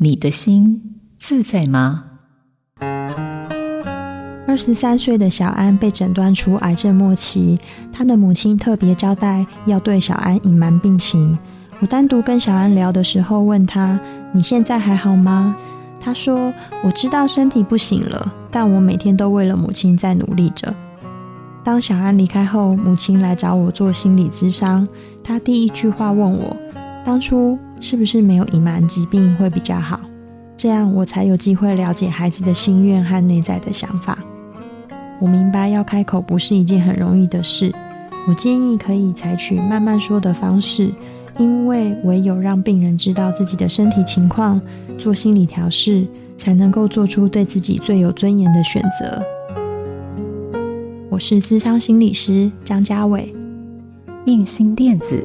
你的心自在吗？二十三岁的小安被诊断出癌症末期，她的母亲特别交代要对小安隐瞒病情。我单独跟小安聊的时候，问他：“你现在还好吗？”他说：“我知道身体不行了，但我每天都为了母亲在努力着。”当小安离开后，母亲来找我做心理咨商。他第一句话问我：“当初是不是没有隐瞒疾病会比较好？”这样我才有机会了解孩子的心愿和内在的想法。我明白要开口不是一件很容易的事，我建议可以采取慢慢说的方式，因为唯有让病人知道自己的身体情况，做心理调试，才能够做出对自己最有尊严的选择。我是咨商心理师张家伟，映兴电子，